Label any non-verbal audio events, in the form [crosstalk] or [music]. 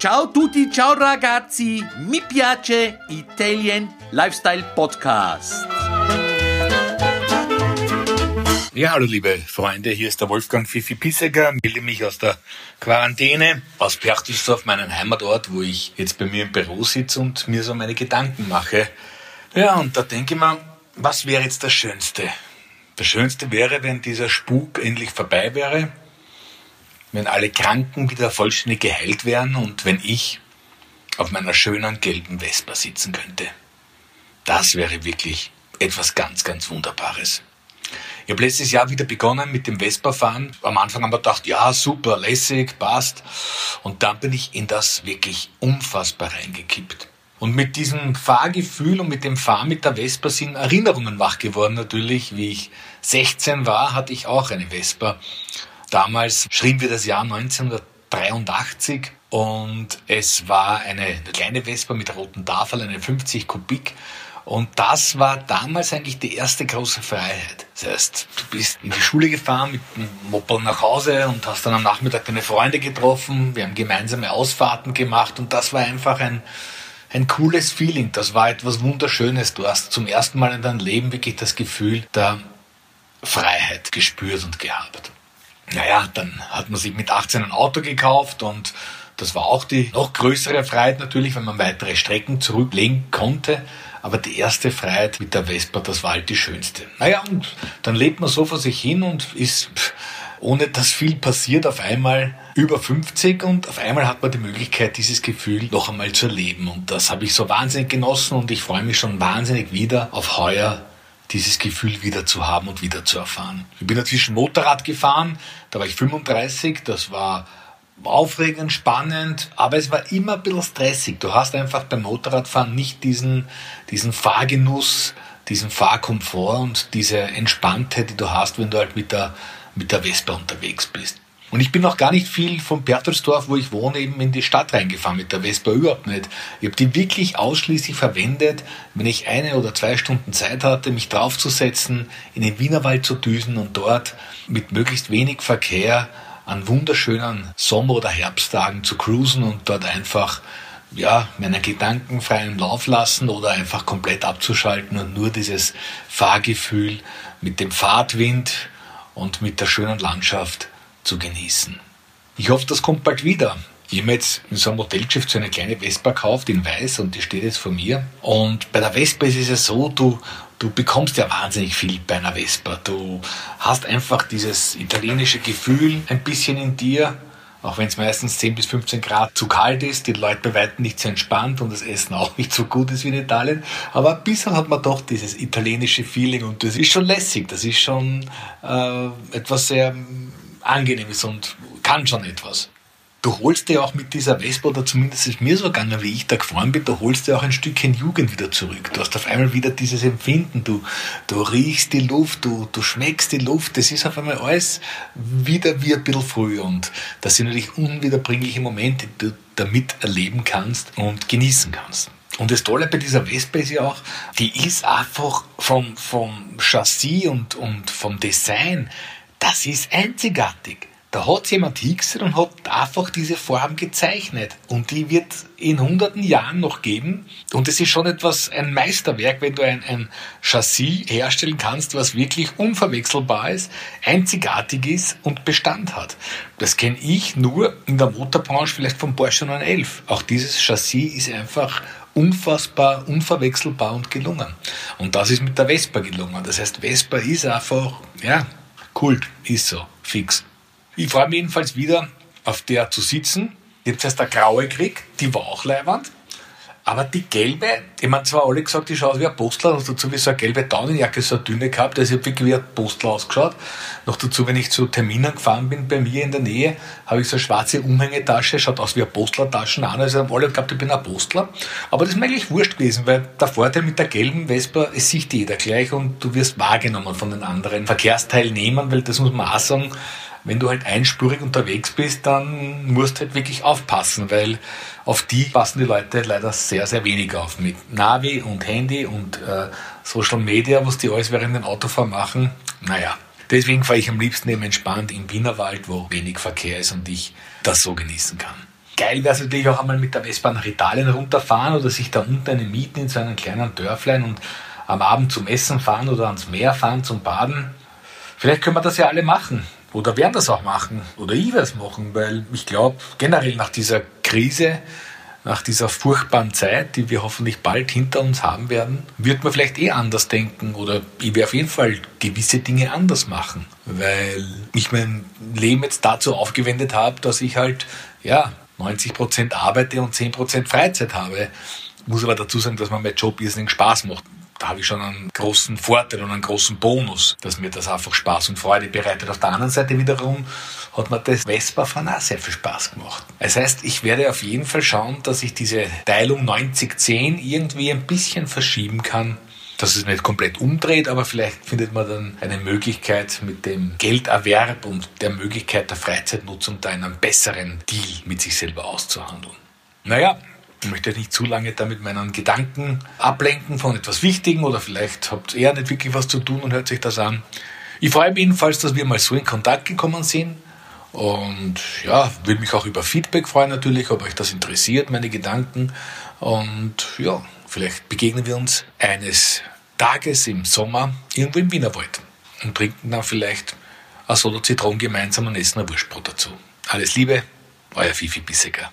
Ciao tutti, ciao ragazzi, mi piace Italian Lifestyle Podcast. Ja, hallo liebe Freunde, hier ist der Wolfgang Fifi Pissecker, melde mich aus der Quarantäne aus Berchtesgaden, meinem Heimatort, wo ich jetzt bei mir im Büro sitze und mir so meine Gedanken mache. Ja, und da denke ich mir, was wäre jetzt das Schönste? Das Schönste wäre, wenn dieser Spuk endlich vorbei wäre wenn alle Kranken wieder vollständig geheilt wären und wenn ich auf meiner schönen gelben Vespa sitzen könnte. Das wäre wirklich etwas ganz, ganz Wunderbares. Ich habe letztes Jahr wieder begonnen mit dem Vespa-Fahren. Am Anfang haben wir gedacht, ja, super, lässig, passt. Und dann bin ich in das wirklich unfassbar reingekippt. Und mit diesem Fahrgefühl und mit dem Fahren mit der Vespa sind Erinnerungen wach geworden natürlich. Wie ich 16 war, hatte ich auch eine Vespa. Damals schrieben wir das Jahr 1983 und es war eine kleine Vespa mit roten Tafel, eine 50 Kubik. Und das war damals eigentlich die erste große Freiheit. Das heißt, du bist in die Schule gefahren mit dem Moped nach Hause und hast dann am Nachmittag deine Freunde getroffen. Wir haben gemeinsame Ausfahrten gemacht und das war einfach ein, ein cooles Feeling. Das war etwas Wunderschönes. Du hast zum ersten Mal in deinem Leben wirklich das Gefühl der Freiheit gespürt und gehabt. Naja, dann hat man sich mit 18 ein Auto gekauft und das war auch die noch größere Freiheit natürlich, wenn man weitere Strecken zurücklegen konnte. Aber die erste Freiheit mit der Vespa, das war halt die schönste. Naja, und dann lebt man so vor sich hin und ist, ohne dass viel passiert, auf einmal über 50 und auf einmal hat man die Möglichkeit, dieses Gefühl noch einmal zu erleben. Und das habe ich so wahnsinnig genossen und ich freue mich schon wahnsinnig wieder auf heuer dieses Gefühl wieder zu haben und wieder zu erfahren. Ich bin dazwischen Motorrad gefahren, da war ich 35, das war aufregend, spannend, aber es war immer ein bisschen stressig. Du hast einfach beim Motorradfahren nicht diesen, diesen Fahrgenuss, diesen Fahrkomfort und diese Entspanntheit, die du hast, wenn du halt mit der, mit der Vespa unterwegs bist. Und ich bin noch gar nicht viel von Bertelsdorf, wo ich wohne, eben in die Stadt reingefahren mit der Vespa überhaupt nicht. Ich habe die wirklich ausschließlich verwendet, wenn ich eine oder zwei Stunden Zeit hatte, mich draufzusetzen, in den Wienerwald zu düsen und dort mit möglichst wenig Verkehr an wunderschönen Sommer- oder Herbsttagen zu cruisen und dort einfach ja, meine Gedanken freien Lauf lassen oder einfach komplett abzuschalten und nur dieses Fahrgefühl mit dem Fahrtwind und mit der schönen Landschaft zu genießen. Ich hoffe, das kommt bald wieder. Ich habe mir jetzt in so einem Modellgeschäft so eine kleine Vespa gekauft in weiß und die steht jetzt vor mir. Und bei der Vespa ist es ja so, du, du bekommst ja wahnsinnig viel bei einer Vespa. Du hast einfach dieses italienische Gefühl ein bisschen in dir, auch wenn es meistens 10 bis 15 Grad zu kalt ist, die Leute bei weitem nicht so entspannt und das Essen auch [laughs] nicht so gut ist wie in Italien. Aber ein bisschen hat man doch dieses italienische Feeling und das ist schon lässig. Das ist schon äh, etwas sehr angenehm ist und kann schon etwas. Du holst dir auch mit dieser Vespa, oder zumindest ist mir so gegangen, wie ich da gefahren bin, du holst dir auch ein Stückchen Jugend wieder zurück. Du hast auf einmal wieder dieses Empfinden, du, du riechst die Luft, du, du schmeckst die Luft, das ist auf einmal alles wieder wie ein bisschen früher und das sind natürlich unwiederbringliche Momente, die du damit erleben kannst und genießen kannst. Und das Tolle bei dieser Vespa ist ja auch, die ist einfach vom, vom Chassis und, und vom Design das ist einzigartig. Da hat jemand hingesetzt und hat einfach diese Form gezeichnet. Und die wird in hunderten Jahren noch geben. Und es ist schon etwas, ein Meisterwerk, wenn du ein, ein Chassis herstellen kannst, was wirklich unverwechselbar ist, einzigartig ist und Bestand hat. Das kenne ich nur in der Motorbranche vielleicht vom Porsche 911. Auch dieses Chassis ist einfach unfassbar, unverwechselbar und gelungen. Und das ist mit der Vespa gelungen. Das heißt, Vespa ist einfach, ja, Kult, ist so, fix. Ich freue mich jedenfalls wieder, auf der zu sitzen. Jetzt erst der graue Krieg, die war auch leibend. Aber die gelbe, ich meine, zwar alle gesagt, die schaut wie ein Postler, noch dazu wie so eine gelbe Daunenjacke, so eine dünne gehabt, also ich habe wirklich wie ein Postler ausgeschaut. Noch dazu, wenn ich zu Terminen gefahren bin bei mir in der Nähe, habe ich so eine schwarze Umhängetasche, schaut aus wie eine Postlertaschen an, also haben alle geglaubt, ich bin ein Postler. Aber das ist mir eigentlich wurscht gewesen, weil der Vorteil mit der gelben Vespa, es sieht jeder gleich und du wirst wahrgenommen von den anderen Verkehrsteilnehmern, weil das muss man auch sagen, wenn du halt einspurig unterwegs bist, dann musst du halt wirklich aufpassen, weil auf die passen die Leute leider sehr, sehr wenig auf. Mit Navi und Handy und äh, Social Media, was die alles während dem Autofahren machen. Naja, deswegen fahre ich am liebsten eben entspannt im Wienerwald, wo wenig Verkehr ist und ich das so genießen kann. geil wäre es natürlich auch einmal mit der Vespa nach Italien runterfahren oder sich da unten eine mieten in so einem kleinen Dörflein und am Abend zum Essen fahren oder ans Meer fahren zum Baden. Vielleicht können wir das ja alle machen. Oder werden das auch machen. Oder ich werde es machen, weil ich glaube, generell nach dieser Krise, nach dieser furchtbaren Zeit, die wir hoffentlich bald hinter uns haben werden, wird man vielleicht eh anders denken oder ich werde auf jeden Fall gewisse Dinge anders machen, weil ich mein Leben jetzt dazu aufgewendet habe, dass ich halt, ja, 90 Prozent arbeite und 10 Prozent Freizeit habe. Muss aber dazu sagen, dass mir mein Job irrsinnig Spaß macht. Da habe ich schon einen großen Vorteil und einen großen Bonus, dass mir das einfach Spaß und Freude bereitet. Auf der anderen Seite wiederum hat mir das Vespa-Fahren auch sehr viel Spaß gemacht. Das heißt, ich werde auf jeden Fall schauen, dass ich diese Teilung 90-10 irgendwie ein bisschen verschieben kann dass es nicht komplett umdreht, aber vielleicht findet man dann eine Möglichkeit mit dem Gelderwerb und der Möglichkeit der Freizeitnutzung da einen besseren Deal mit sich selber auszuhandeln. Naja, ich möchte nicht zu lange da mit meinen Gedanken ablenken von etwas Wichtigem oder vielleicht habt ihr nicht wirklich was zu tun und hört sich das an. Ich freue mich jedenfalls, dass wir mal so in Kontakt gekommen sind. Und ja, würde mich auch über Feedback freuen natürlich, ob euch das interessiert, meine Gedanken. Und ja, Vielleicht begegnen wir uns eines Tages im Sommer irgendwo im Wienerwald und trinken dann vielleicht ein Solo Zitron gemeinsam und essen ein Wurstbrot dazu. Alles Liebe, euer Fifi Bissecker.